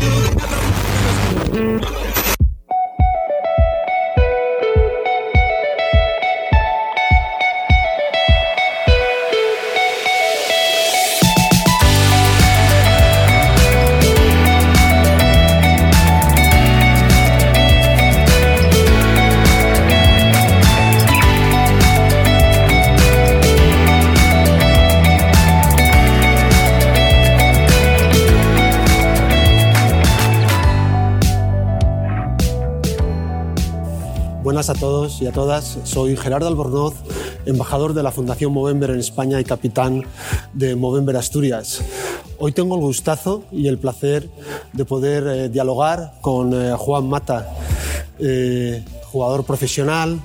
Yeah. Todos y a todas. Soy Gerardo Albornoz, embajador de la Fundación Movember en España y capitán de Movember Asturias. Hoy tengo el gustazo y el placer de poder eh, dialogar con eh, Juan Mata, eh, jugador profesional,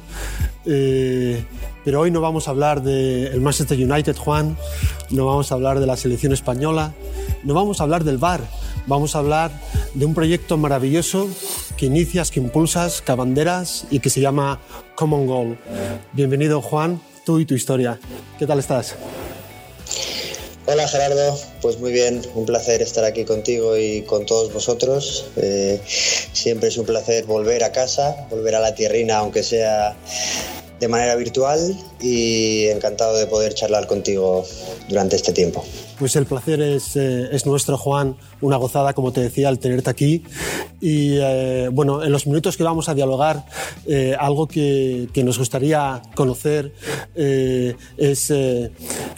pero hoy no vamos a hablar del Manchester United, Juan, no vamos a hablar de la selección española, no vamos a hablar del VAR, vamos a hablar de un proyecto maravilloso que inicias, que impulsas, que abanderas y que se llama Common Goal. Bienvenido Juan, tú y tu historia. ¿Qué tal estás? Hola Gerardo, pues muy bien, un placer estar aquí contigo y con todos vosotros. Eh, siempre es un placer volver a casa, volver a la tierrina, aunque sea de manera virtual, y encantado de poder charlar contigo durante este tiempo. Pues el placer es, eh, es, nuestro, Juan. Una gozada, como te decía, al tenerte aquí. Y eh, bueno, en los minutos que vamos a dialogar, eh, algo que, que, nos gustaría conocer es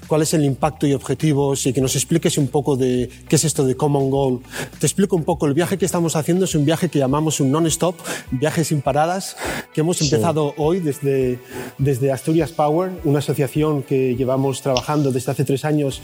cuál es el impacto y objetivos y que nos expliques un poco de qué es esto de Common Goal. Te explico un poco. El viaje que estamos haciendo es un viaje que llamamos un non-stop, viaje sin paradas, que hemos empezado hoy desde, desde Asturias Power, una asociación que llevamos trabajando desde hace tres años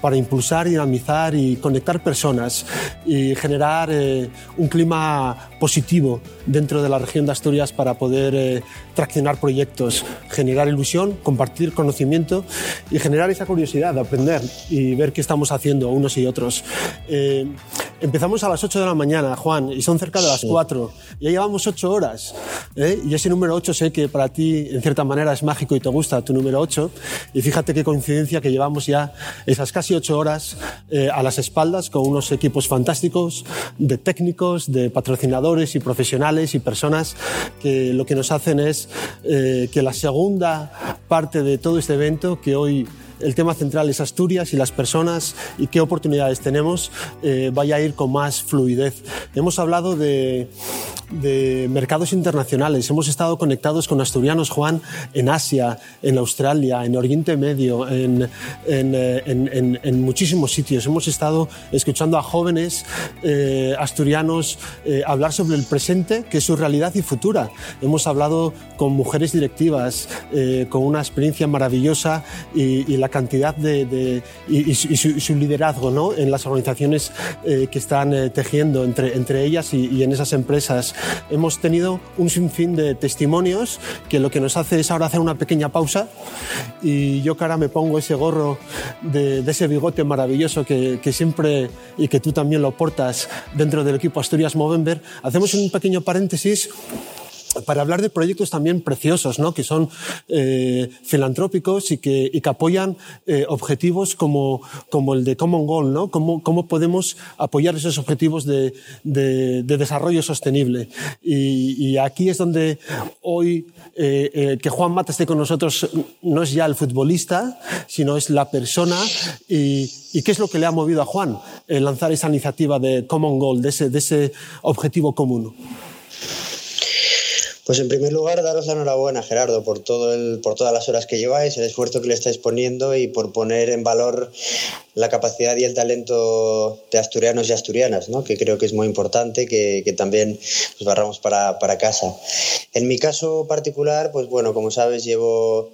para impulsar, dinamizar y conectar personas y generar eh, un clima positivo dentro de la región de Asturias para poder eh, traccionar proyectos, generar ilusión, compartir conocimiento y generar esa curiosidad de aprender y ver qué estamos haciendo unos y otros. Eh, empezamos a las 8 de la mañana, Juan, y son cerca de las 4. Ya llevamos 8 horas. Y ese número 8 sé que para ti, en cierta manera, es mágico y te gusta tu número 8. Y fíjate qué coincidencia que llevamos ya esas casi 8 horas eh, a las espaldas con unos equipos fantásticos de técnicos, de patrocinadores y profesionales y personas que lo que nos hacen es eh, que la segunda parte de todo este evento, que hoy el tema central es Asturias y las personas y qué oportunidades tenemos, eh, vaya a ir con más fluidez. Hemos hablado de, de mercados internacionales, hemos estado conectados con asturianos, Juan, en Asia, en Australia, en Oriente Medio, en, en, eh, en, en muchísimos sitios. Hemos estado escuchando a jóvenes eh, asturianos eh, hablar sobre el presente, que es su realidad y futura. Hemos hablado con mujeres directivas, eh, con una experiencia maravillosa y, y la cantidad de, de y, y, su, y, su, liderazgo ¿no? en las organizaciones eh, que están eh, tejiendo entre, entre ellas y, en esas empresas. Hemos tenido un sinfín de testimonios que lo que nos hace es ahora hacer una pequeña pausa y yo ahora me pongo ese gorro de, de ese bigote maravilloso que, que, siempre y que tú también lo portas dentro del equipo Asturias Movember, hacemos un pequeño paréntesis para hablar de proyectos también preciosos, ¿no? que son eh, filantrópicos y que, apoyan eh, objetivos como, el de Common Goal, ¿no? ¿Cómo, podemos apoyar esos objetivos de, de, de desarrollo sostenible. Y, aquí es donde hoy eh, que Juan Mata esté con nosotros no es ya el futbolista, sino es la persona y, y qué es lo que le ha movido a Juan lanzar esa iniciativa de Common Goal, de ese objetivo común. Pues en primer lugar, daros la enhorabuena, Gerardo, por, todo el, por todas las horas que lleváis, el esfuerzo que le estáis poniendo y por poner en valor la capacidad y el talento de asturianos y asturianas, ¿no? que creo que es muy importante que, que también nos barramos para, para casa. En mi caso particular, pues bueno, como sabes, llevo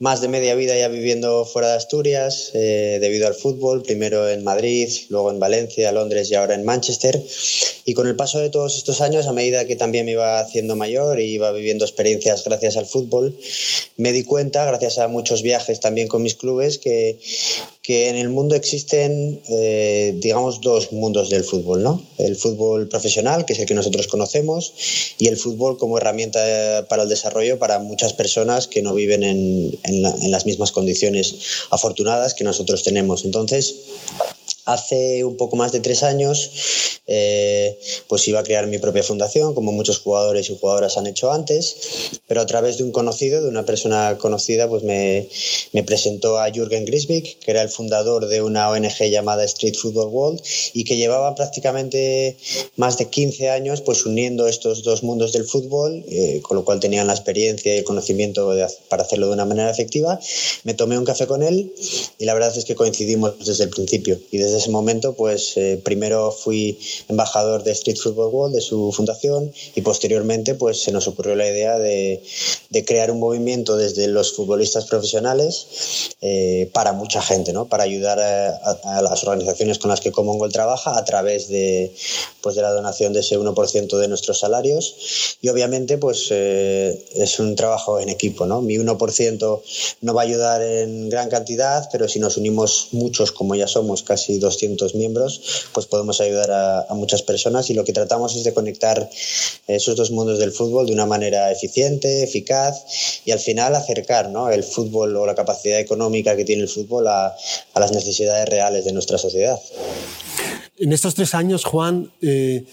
más de media vida ya viviendo fuera de Asturias eh, debido al fútbol, primero en Madrid, luego en Valencia, Londres y ahora en Manchester. Y con el paso de todos estos años, a medida que también me iba haciendo mayor y iba viviendo experiencias gracias al fútbol, me di cuenta, gracias a muchos viajes también con mis clubes, que, que en el mundo existen, eh, digamos, dos mundos del fútbol, ¿no? El fútbol profesional, que es el que nosotros conocemos, y el fútbol como herramienta para el desarrollo para muchas personas que no viven en, en, la, en las mismas condiciones afortunadas que nosotros tenemos. Entonces, Hace un poco más de tres años, eh, pues iba a crear mi propia fundación, como muchos jugadores y jugadoras han hecho antes, pero a través de un conocido, de una persona conocida, pues me, me presentó a Jürgen Grisbeck, que era el fundador de una ONG llamada Street Football World y que llevaba prácticamente más de 15 años pues uniendo estos dos mundos del fútbol, eh, con lo cual tenían la experiencia y el conocimiento para hacerlo de una manera efectiva. Me tomé un café con él y la verdad es que coincidimos desde el principio y desde ese momento, pues eh, primero fui embajador de Street Football World, de su fundación, y posteriormente, pues se nos ocurrió la idea de, de crear un movimiento desde los futbolistas profesionales eh, para mucha gente, ¿no? Para ayudar a, las organizaciones con las que Common Goal trabaja a través de, pues de la donación de ese 1% de nuestros salarios. Y obviamente, pues eh, es un trabajo en equipo, ¿no? Mi 1% no va a ayudar en gran cantidad, pero si nos unimos muchos, como ya somos casi 200 miembros, pues podemos ayudar a, muchas personas y lo que tratamos es de conectar esos dos mundos del fútbol de una manera eficiente, eficaz y al final acercar ¿no? el fútbol o la capacidad económica que tiene el fútbol a, las necesidades reales de nuestra sociedad. En estos tres años, Juan, eh,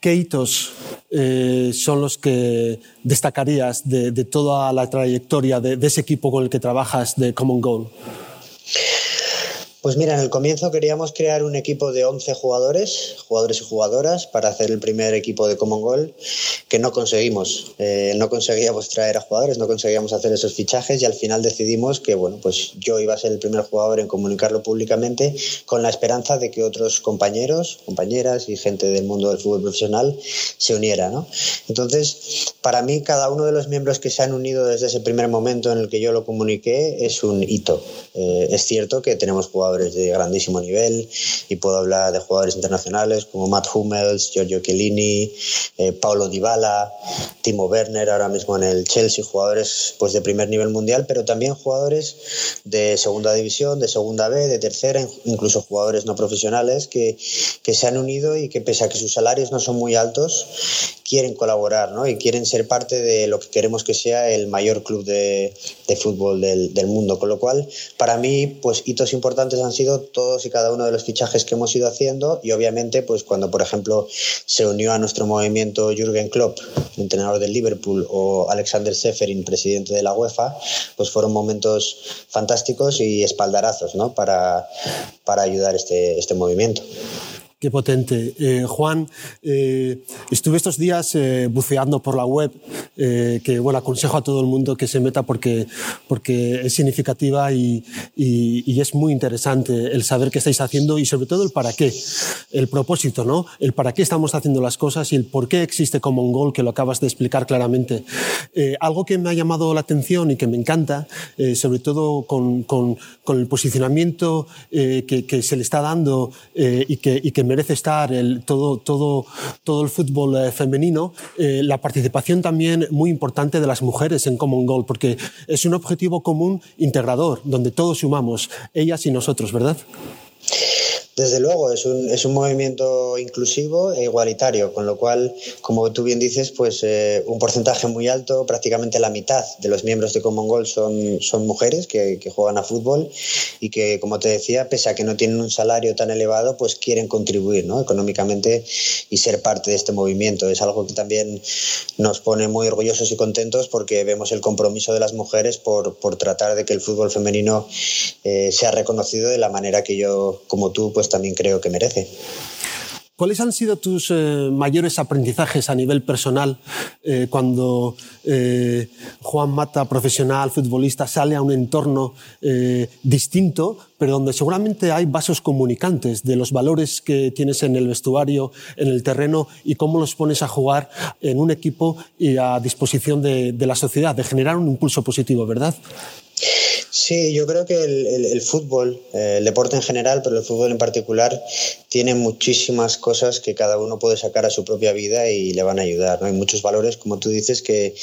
¿qué hitos eh, son los que destacarías de, toda la trayectoria de, de, ese equipo con el que trabajas de Common Goal? Pues mira, en el comienzo queríamos crear un equipo de 11 jugadores, jugadores y jugadoras, para hacer el primer equipo de Common Goal, que no conseguimos. Eh, no conseguíamos traer a jugadores, no conseguíamos hacer esos fichajes y al final decidimos que, bueno, pues yo iba a ser el primer jugador en comunicarlo públicamente con la esperanza de que otros compañeros, compañeras y gente del mundo del fútbol profesional se uniera. Entonces, para mí, cada uno de los miembros que se han unido desde ese primer momento en el que yo lo comuniqué es un hito. Eh, es cierto que tenemos jugadores de grandísimo nivel y puedo hablar de jugadores internacionales como Matt Hummels, Giorgio Chiellini, eh, Paulo Dybala, Timo Werner ahora mismo en el Chelsea, jugadores pues de primer nivel mundial, pero también jugadores de segunda división, de segunda B, de tercera, incluso jugadores no profesionales que, que se han unido y que pese a que sus salarios no son muy altos, quieren colaborar ¿no? y quieren ser parte de lo que queremos que sea el mayor club de, de fútbol del, del, mundo. Con lo cual, para mí, pues hitos importantes han sido todos y cada uno de los fichajes que hemos ido haciendo y obviamente, pues cuando, por ejemplo, se unió a nuestro movimiento Jürgen Klopp, entrenador del Liverpool, o Alexander Seferin, presidente de la UEFA, pues fueron momentos fantásticos y espaldarazos ¿no? para, para ayudar este, este movimiento. Qué potente. Eh, Juan, eh, estuve estos días eh, buceando por la web, que bueno, aconsejo a todo el mundo que se meta porque, porque es significativa y, y, es muy interesante el saber qué estáis haciendo y sobre todo el para qué, el propósito, ¿no? El para qué estamos haciendo las cosas y el por qué existe Common Goal, que lo acabas de explicar claramente. algo que me ha llamado la atención y que me encanta, sobre todo con, con, con, el posicionamiento que, que, se le está dando y que, y que merece estar el, todo, el fútbol eh, femenino, eh, la participación también muy importante de las mujeres en Common Goal, porque es un objetivo común integrador, donde todos sumamos, ellas y nosotros, ¿verdad? Desde luego, es un, es un movimiento inclusivo e igualitario, con lo cual, como tú bien dices, pues eh, un porcentaje muy alto, prácticamente la mitad de los miembros de Common Goal son, son mujeres que, que, juegan a fútbol y que, como te decía, pese a que no tienen un salario tan elevado, pues quieren contribuir ¿no? económicamente y ser parte de este movimiento. Es algo que también nos pone muy orgullosos y contentos porque vemos el compromiso de las mujeres por, por tratar de que el fútbol femenino eh, sea reconocido de la manera que yo, como tú, pues también creo que merece. ¿Cuáles han sido tus eh, mayores aprendizajes a nivel personal eh, cuando eh, Juan Mata, profesional, futbolista, sale a un entorno distinto, pero donde seguramente hay vasos comunicantes de los valores que tienes en el vestuario, en el terreno y cómo los pones a jugar en un equipo y a disposición de, de la sociedad, de generar un impulso positivo, ¿verdad? Sí, yo creo que el, fútbol, eh, el deporte en general, pero el fútbol en particular, tiene muchísimas cosas que cada uno puede sacar a su propia vida y le van a ayudar. ¿no? Hay muchos valores, como tú dices, que,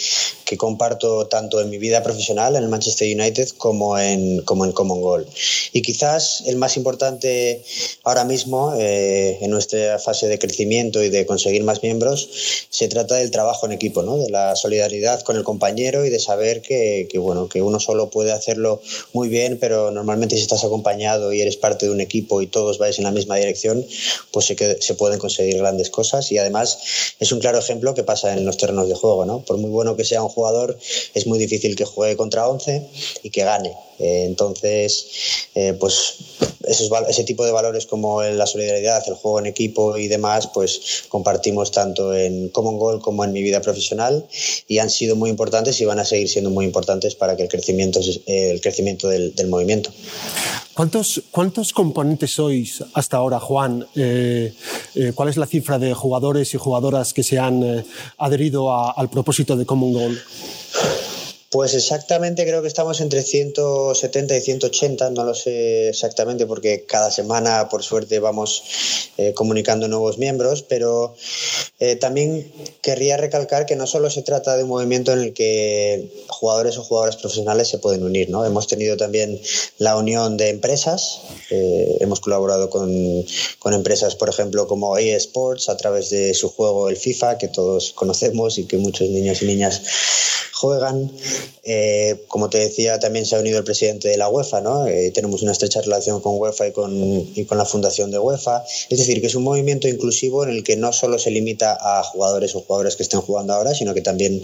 que comparto tanto en mi vida profesional, en el Manchester United, como en, como en Common Goal. Y quizás el más importante ahora mismo, eh, en nuestra fase de crecimiento y de conseguir más miembros, se trata del trabajo en equipo, ¿no? de la solidaridad con el compañero y de saber que, que, bueno, que uno solo puede hacerlo muy bien, pero normalmente si estás acompañado y eres parte de un equipo y todos vais en la misma dirección, pues se, que, se pueden conseguir grandes cosas y además es un claro ejemplo que pasa en los terrenos de juego, ¿no? Por muy bueno que sea un jugador, es muy difícil que juegue contra 11 y que gane. Eh, entonces, eh, pues ese tipo de valores como la solidaridad, el juego en equipo y demás, pues compartimos tanto en Common Goal como en mi vida profesional y han sido muy importantes y van a seguir siendo muy importantes para que el crecimiento, el crecimiento del, movimiento. ¿Cuántos, ¿Cuántos componentes sois hasta ahora, Juan? Eh, ¿Cuál es la cifra de jugadores y jugadoras que se han adherido al propósito de Common Goal? Pues exactamente creo que estamos entre 170 y 180, no lo sé exactamente porque cada semana por suerte vamos eh, comunicando nuevos miembros, pero eh, también querría recalcar que no solo se trata de un movimiento en el que jugadores o jugadoras profesionales se pueden unir, ¿no? Hemos tenido también la unión de empresas, eh, hemos colaborado con, con, empresas, por ejemplo, como EA Sports a través de su juego el FIFA, que todos conocemos y que muchos niños y niñas juegan. Eh, como te decía, también se ha unido el presidente de la UEFA, ¿no? Tenemos una estrecha relación con UEFA y con, y con la fundación de UEFA. Es decir, que es un movimiento inclusivo en el que no solo se limita a jugadores o jugadoras que estén jugando ahora, sino que también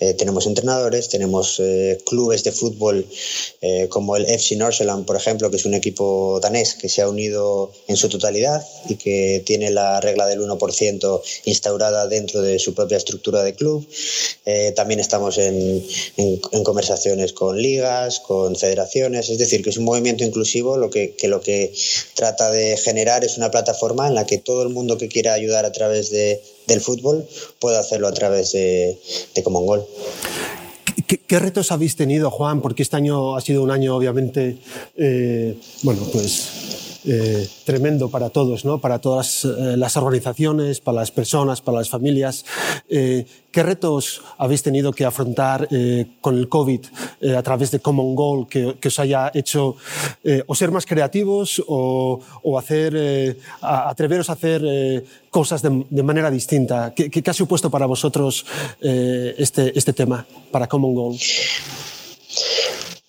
eh, tenemos entrenadores, tenemos clubes de fútbol como el FC Norseland, por ejemplo, que es un equipo danés que se ha unido en su totalidad y que tiene la regla del 1% instaurada dentro de su propia estructura de club. También estamos en, conversaciones con ligas, con federaciones, es decir, que es un movimiento inclusivo lo que, lo que trata de generar es una plataforma en la que todo el mundo que quiera ayudar a través de, del fútbol pueda hacerlo a través de, de Common Goal. ¿Qué, retos habéis tenido, Juan? Porque este año ha sido un año, obviamente, eh, bueno, pues eh, tremendo para todos, ¿no? para todas eh, las organizaciones, para las personas, para las familias. Eh, ¿Qué retos habéis tenido que afrontar con el COVID a través de Common Goal que, os haya hecho o ser más creativos o, hacer, atreveros a hacer cosas de, manera distinta? ¿Qué, ¿Qué, ha supuesto para vosotros este, este tema, para Common Goal?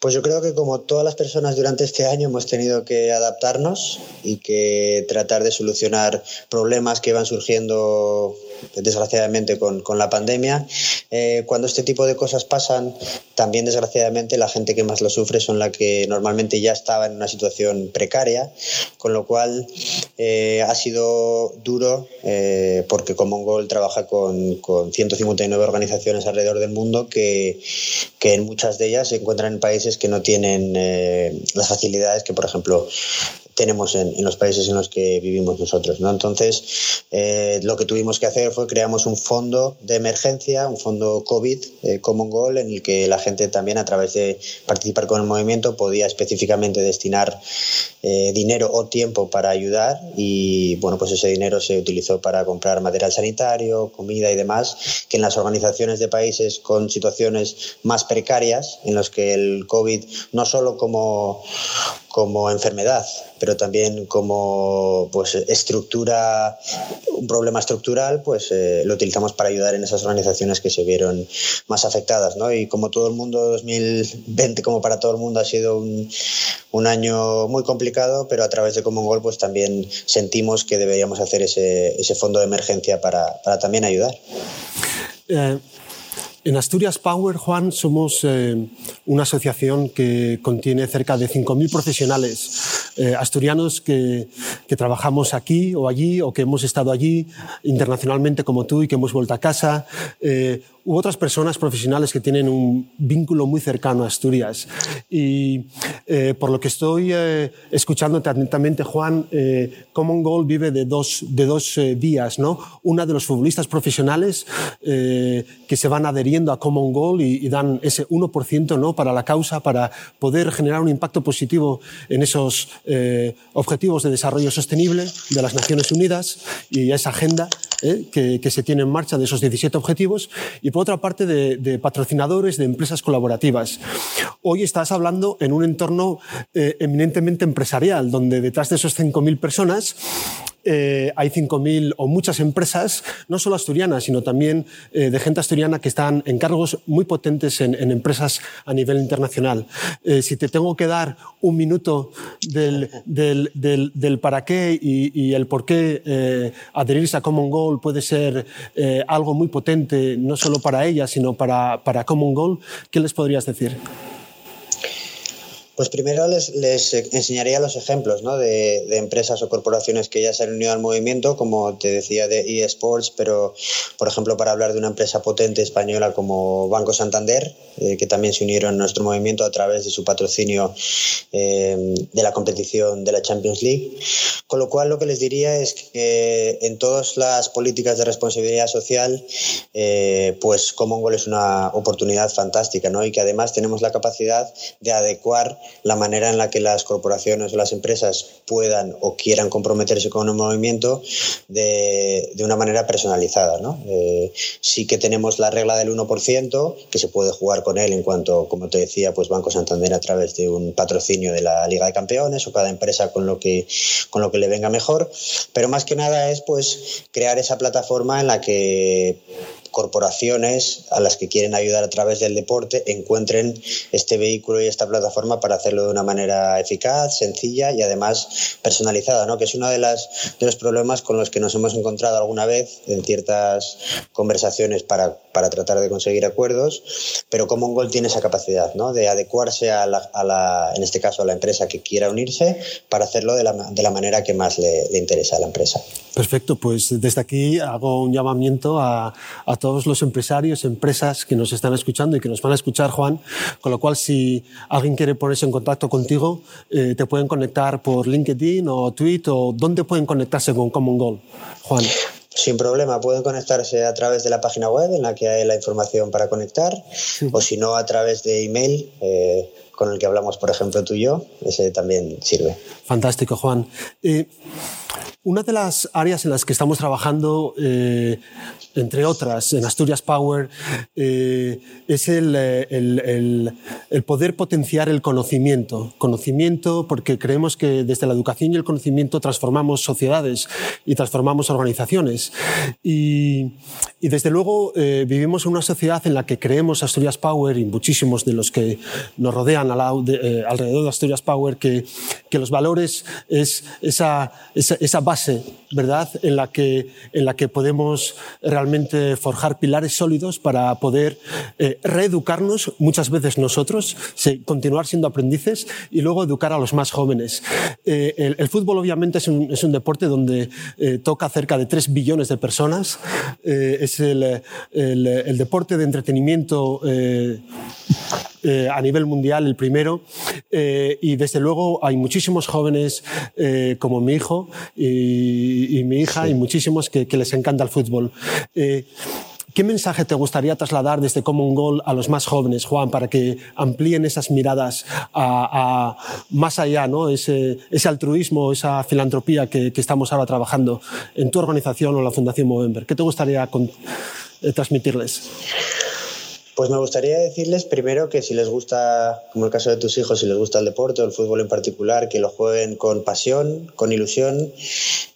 Pues yo creo que como todas las personas durante este año hemos tenido que adaptarnos y que tratar de solucionar problemas que van surgiendo desgraciadamente con, con la pandemia. Eh, cuando este tipo de cosas pasan, también desgraciadamente la gente que más lo sufre son la que normalmente ya estaba en una situación precaria, con lo cual eh, ha sido duro eh, porque Common Goal trabaja con, con 159 organizaciones alrededor del mundo que, que, en muchas de ellas se encuentran en países que no tienen las facilidades que, por ejemplo, tenemos en, los países en los que vivimos nosotros. ¿no? Entonces, eh, lo que tuvimos que hacer fue creamos un fondo de emergencia, un fondo COVID, eh, Common Goal, en el que la gente también a través de participar con el movimiento podía específicamente destinar eh, dinero o tiempo para ayudar y bueno, pues ese dinero se utilizó para comprar material sanitario, comida y demás, que en las organizaciones de países con situaciones más precarias, en los que el COVID no solo como como enfermedad, pero también como pues, estructura, un problema estructural, pues eh, lo utilizamos para ayudar en esas organizaciones que se vieron más afectadas. ¿no? Y como todo el mundo, 2020, como para todo el mundo, ha sido un, un año muy complicado, pero a través de Common Goal pues, también sentimos que deberíamos hacer ese, ese fondo de emergencia para, para también ayudar. Eh, en Asturias Power, Juan, somos eh, una asociación que contiene cerca de 5.000 profesionales eh, asturianos que, que, trabajamos aquí o allí o que hemos estado allí internacionalmente como tú y que hemos vuelto a casa. Eh, u otras personas profesionales que tienen un vínculo muy cercano a Asturias. Y eh, por lo que estoy eh, escuchándote atentamente, Juan, eh, Common Goal vive de dos, de dos eh, vías, ¿no? Una de los futbolistas profesionales eh, que se van adheriendo a Common Goal y, dan ese 1% ¿no? para la causa, para poder generar un impacto positivo en esos eh, objetivos de desarrollo sostenible de las Naciones Unidas y esa agenda ¿eh? que, que, se tiene en marcha de esos 17 objetivos, y por otra parte de, de patrocinadores, de empresas colaborativas. Hoy estás hablando en un entorno eh, eminentemente empresarial, donde detrás de esos 5.000 personas eh, hay 5.000 o muchas empresas, no solo asturianas, sino también eh, de gente asturiana que están en cargos muy potentes en, empresas a nivel internacional. Eh, si te tengo que dar un minuto del, del, para qué y, el por qué adherirse a Common Goal puede ser algo muy potente, no solo para ella, sino para, para Common Goal, ¿qué les podrías decir? Pues primero les, enseñaría los ejemplos ¿no? de, de, empresas o corporaciones que ya se han unido al movimiento, como te decía de eSports, pero por ejemplo para hablar de una empresa potente española como Banco Santander, eh, que también se unieron a nuestro movimiento a través de su patrocinio eh, de la competición de la Champions League. Con lo cual lo que les diría es que en todas las políticas de responsabilidad social, eh, pues Common Goal es una oportunidad fantástica ¿no? y que además tenemos la capacidad de adecuar la manera en la que las corporaciones o las empresas puedan o quieran comprometerse con un movimiento de, de una manera personalizada. ¿no? Eh, sí que tenemos la regla del 1%, que se puede jugar con él en cuanto, como te decía, pues Banco Santander a través de un patrocinio de la Liga de Campeones o cada empresa con lo que, con lo que le venga mejor, pero más que nada es pues crear esa plataforma en la que corporaciones a las que quieren ayudar a través del deporte encuentren este vehículo y esta plataforma para hacerlo de una manera eficaz, sencilla y además personalizada, ¿no? que es uno de, las, los problemas con los que nos hemos encontrado alguna vez en ciertas conversaciones para, para tratar de conseguir acuerdos, pero como un gol tiene esa capacidad ¿no? de adecuarse a la, a la, en este caso a la empresa que quiera unirse para hacerlo de la, de la manera que más le, le interesa a la empresa. Perfecto, pues desde aquí hago un llamamiento a, a todos los empresarios, empresas que nos están escuchando y que nos van a escuchar, Juan. Con lo cual, si alguien quiere ponerse en contacto contigo, eh, te pueden conectar por LinkedIn o Twitter o dónde pueden conectarse con Common Goal, Juan. Sin problema, pueden conectarse a través de la página web en la que hay la información para conectar o si no a través de email. Eh, con el que hablamos, por ejemplo, tú y yo, ese también sirve. Fantástico, Juan. Eh, una de las áreas en las que estamos trabajando, eh, entre otras, en Asturias Power, eh, es el, poder potenciar el conocimiento. Conocimiento porque creemos que desde la educación y el conocimiento transformamos sociedades y transformamos organizaciones. Y, y desde luego vivimos en una sociedad en la que creemos Asturias Power y muchísimos de los que nos rodean alrededor de Asturias Power que, que los valores es esa, esa, esa base, ¿verdad?, en la que, en la que podemos realmente forjar pilares sólidos para poder eh, reeducarnos, muchas veces nosotros, continuar siendo aprendices y luego educar a los más jóvenes. Eh, el, el, fútbol obviamente es un, es un deporte donde eh, toca cerca de 3 billones de personas. Eh, es el, el, el, deporte de entretenimiento eh, a nivel mundial, el primero. Eh, y desde luego hay muchísimos jóvenes eh, como mi hijo y, y mi hija sí. y muchísimos que, que, les encanta el fútbol. Eh, ¿Qué mensaje te gustaría trasladar desde Common Goal a los más jóvenes, Juan, para que amplíen esas miradas a, a más allá, ¿no? ese, ese altruismo, esa filantropía que, que, estamos ahora trabajando en tu organización o la Fundación Movember? ¿Qué te gustaría con, eh, transmitirles? Pues me gustaría decirles primero que si les gusta, como el caso de tus hijos, si les gusta el deporte o el fútbol en particular, que lo jueguen con pasión, con ilusión,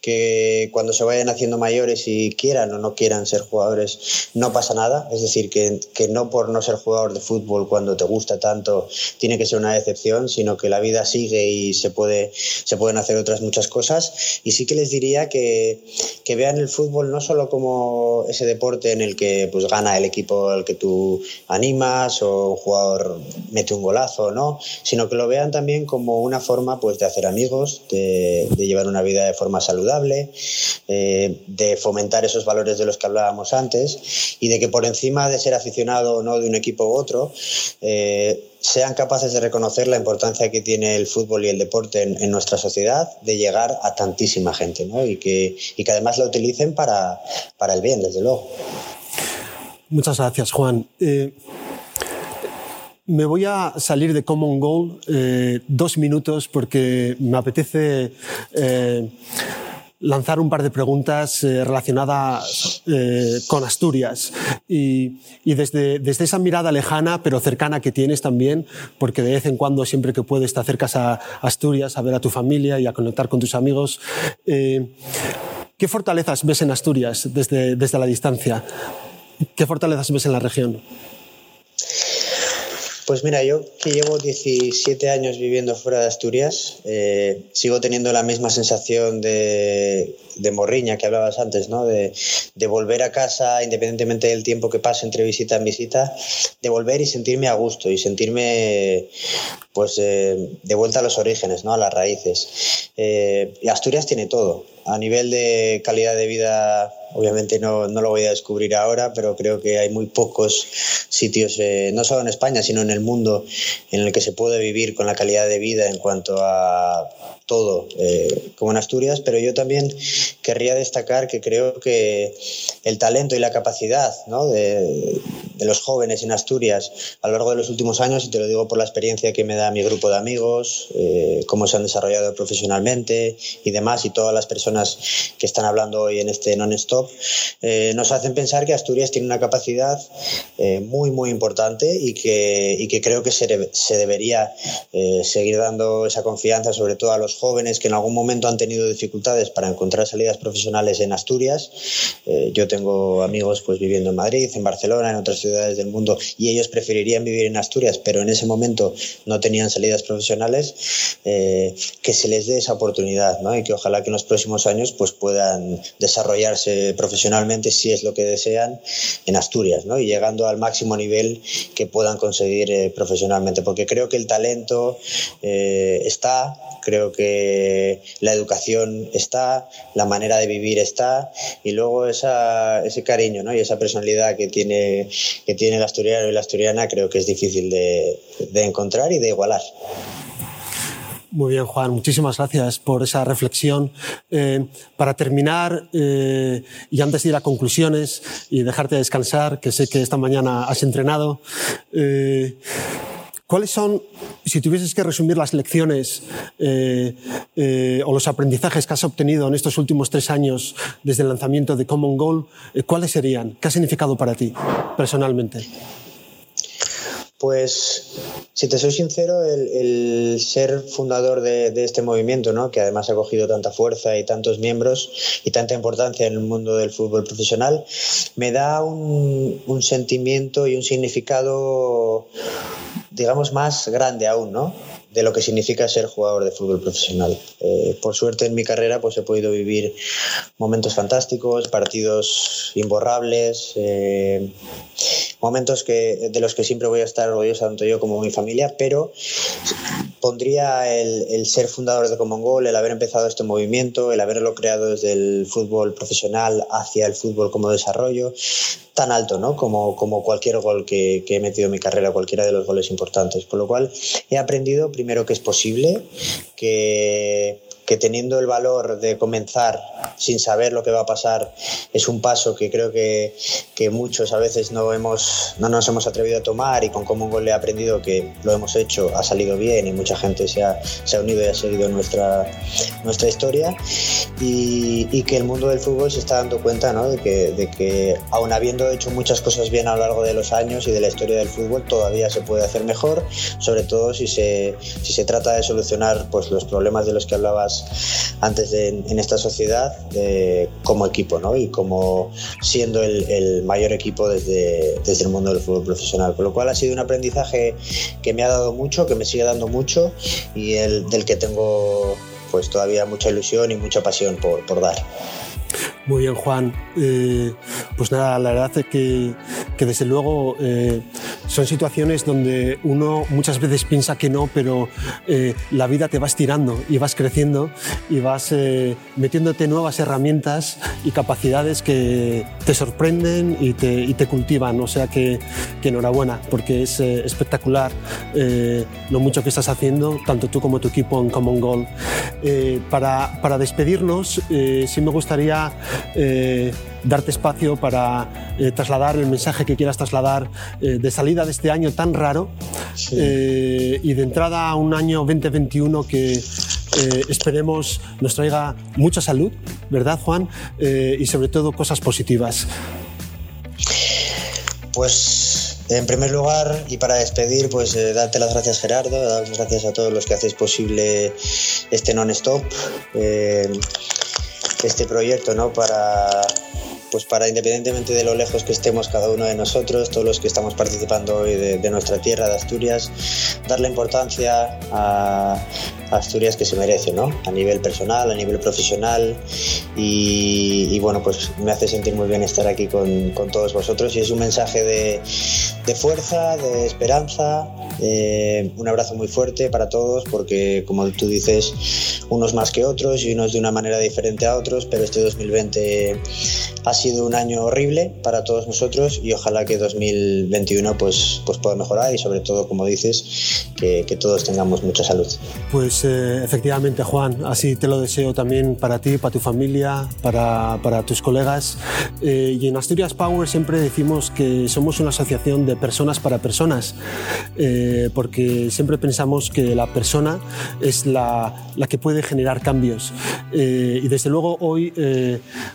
que cuando se vayan haciendo mayores y quieran o no quieran ser jugadores, no pasa nada. Es decir, que, que no por no ser jugador de fútbol cuando te gusta tanto tiene que ser una decepción, sino que la vida sigue y se, puede, se pueden hacer otras muchas cosas. Y sí que les diría que, que vean el fútbol no solo como ese deporte en el que pues, gana el equipo al que tú animas o un jugador mete un golazo, ¿no? Sino que lo vean también como una forma pues, de hacer amigos, de, llevar una vida de forma saludable, eh, de fomentar esos valores de los que hablábamos antes y de que por encima de ser aficionado o no de un equipo u otro, eh, sean capaces de reconocer la importancia que tiene el fútbol y el deporte en, en nuestra sociedad, de llegar a tantísima gente, ¿no? Y que, y que además lo utilicen para, para el bien, desde luego. Muchas gracias, Juan. Eh, me voy a salir de Common Goal eh, dos minutos porque me apetece eh, lanzar un par de preguntas eh, relacionadas eh, con Asturias y, y desde, desde, esa mirada lejana pero cercana que tienes también, porque de vez en cuando, siempre que puedes, te acercas a Asturias a ver a tu familia y a conectar con tus amigos. Eh, ¿qué fortalezas ves en Asturias desde, desde la distancia? ¿Qué fortalezas ves en la región? Pues mira, yo que llevo 17 años viviendo fuera de Asturias, eh, sigo teniendo la misma sensación de, de morriña que hablabas antes, ¿no? De, de, volver a casa, independientemente del tiempo que pase entre visita en visita, de volver y sentirme a gusto y sentirme pues eh, de vuelta a los orígenes, ¿no? A las raíces. Eh, y Asturias tiene todo. A nivel de calidad de vida Obviamente no, no, lo voy a descubrir ahora, pero creo que hay muy pocos sitios, eh, no solo en España, sino en el mundo, en el que se puede vivir con la calidad de vida en cuanto a todo, eh, como en Asturias. Pero yo también querría destacar que creo que el talento y la capacidad ¿no? de, los jóvenes en Asturias a lo largo de los últimos años, y te lo digo por la experiencia que me da mi grupo de amigos, eh, cómo se han desarrollado profesionalmente y demás, y todas las personas que están hablando hoy en este non-stop eh, nos hacen pensar que Asturias tiene una capacidad eh, muy, muy importante y que, y que creo que se, se debería eh, seguir dando esa confianza, sobre todo a los jóvenes que en algún momento han tenido dificultades para encontrar salidas profesionales en Asturias. Yo tengo amigos pues viviendo en Madrid, en Barcelona, en otras ciudades del mundo y ellos preferirían vivir en Asturias, pero en ese momento no tenían salidas profesionales, que se les dé esa oportunidad ¿no? y que ojalá que en los próximos años pues puedan desarrollarse profesionalmente si es lo que desean en Asturias ¿no? y llegando al máximo nivel que puedan conseguir eh, profesionalmente porque creo que el talento eh, está creo que la educación está la manera de vivir está y luego ese cariño ¿no? y esa personalidad que tiene, que tiene el asturiano y la asturiana creo que es difícil de encontrar y de igualar. Muy bien, Juan, muchísimas gracias por esa reflexión. Eh, para terminar, eh, y antes de ir a conclusiones y dejarte descansar, que sé que esta mañana has entrenado, eh, ¿cuáles son, si tuvieses que resumir las lecciones o los aprendizajes que has obtenido en estos últimos tres años desde el lanzamiento de Common Goal, cuáles serían? ¿Qué ha significado para ti personalmente? Pues, si te soy sincero, el, ser fundador de, este movimiento, ¿no? que además ha cogido tanta fuerza y tantos miembros y tanta importancia en el mundo del fútbol profesional, me da un, un sentimiento y un significado, digamos, más grande aún, ¿no? de lo que significa ser jugador de fútbol profesional. Eh, por suerte en mi carrera pues he podido vivir momentos fantásticos, partidos imborrables, eh, momentos que, de los que siempre voy a estar orgulloso tanto yo como mi familia, pero pondría el, el, ser fundador de Common Goal, el haber empezado este movimiento, el haberlo creado desde el fútbol profesional hacia el fútbol como desarrollo, tan alto ¿no? como, como cualquier gol que, que, he metido en mi carrera, cualquiera de los goles importantes. Con lo cual he aprendido primero que es posible, que que teniendo el valor de comenzar sin saber lo que va a pasar es un paso que creo que, que muchos a veces no, hemos, no nos hemos atrevido a tomar y con Common Goal he aprendido que lo hemos hecho, ha salido bien y mucha gente se ha, se ha unido y ha seguido nuestra, nuestra historia y, y, que el mundo del fútbol se está dando cuenta ¿no? de, que, de que aun habiendo hecho muchas cosas bien a lo largo de los años y de la historia del fútbol todavía se puede hacer mejor, sobre todo si se, si se trata de solucionar pues, los problemas de los que hablabas antes en esta sociedad como equipo y como siendo el, el, mayor equipo desde, desde el mundo del fútbol profesional. Con lo cual ha sido un aprendizaje que me ha dado mucho, que me sigue dando mucho y el, del que tengo pues todavía mucha ilusión y mucha pasión por, por dar. Muy bien, Juan. Eh, pues nada, la verdad es que, que desde luego eh, son situaciones donde uno muchas veces piensa que no, pero eh, la vida te va estirando y vas creciendo y vas eh, metiéndote nuevas herramientas y capacidades que te sorprenden y te, y te cultivan. O sea que, que enhorabuena, porque es eh, espectacular lo mucho que estás haciendo, tanto tú como tu equipo en Common Goal. para, para despedirnos, sí me gustaría eh, darte espacio para eh, trasladar el mensaje que quieras trasladar eh, de salida de este año tan raro sí. y de entrada a un año 2021 que esperemos nos traiga mucha salud, ¿verdad Juan? y sobre todo cosas positivas. Pues en primer lugar, y para despedir, pues eh, darte las gracias Gerardo, dar las gracias a todos los que hacéis posible este non-stop. Eh, este proyecto, ¿no? Para pues para independientemente de lo lejos que estemos cada uno de nosotros, todos los que estamos participando hoy de, nuestra tierra, de Asturias, darle importancia a, Asturias que se merece, ¿no? A nivel personal, a nivel profesional y, bueno, pues me hace sentir muy bien estar aquí con, con todos vosotros y es un mensaje de, de fuerza, de esperanza, eh, un abrazo muy fuerte para todos porque como tú dices, unos más que otros y unos de una manera diferente a otros, pero este 2020 ha sido un año horrible para todos nosotros y ojalá que 2021 pues, pues pueda mejorar y sobre todo, como dices, que, que todos tengamos mucha salud. Pues eh, efectivamente, Juan, así te lo deseo también para ti, para tu familia, para, para tus colegas. Eh, y en Asturias Power siempre decimos que somos una asociación de personas para personas, eh, porque siempre pensamos que la persona es la, la que puede generar cambios. y desde luego hoy,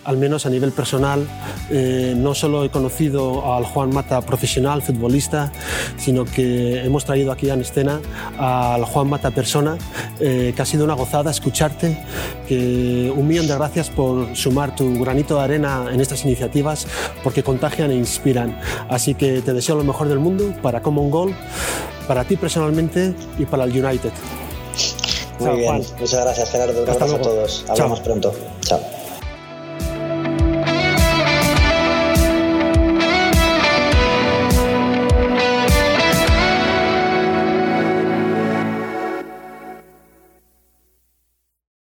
al menos a nivel personal, no solo he conocido al Juan Mata profesional, futbolista, sino que hemos traído aquí en escena al Juan Mata persona eh, que ha sido una gozada escucharte, que un millón de gracias por sumar tu granito de arena en estas iniciativas, porque contagian e inspiran. Así que te deseo lo mejor del mundo para Common Goal, para ti personalmente y para el United. Muy bien, muchas gracias Gerardo, un abrazo a todos, hablamos pronto. Chao.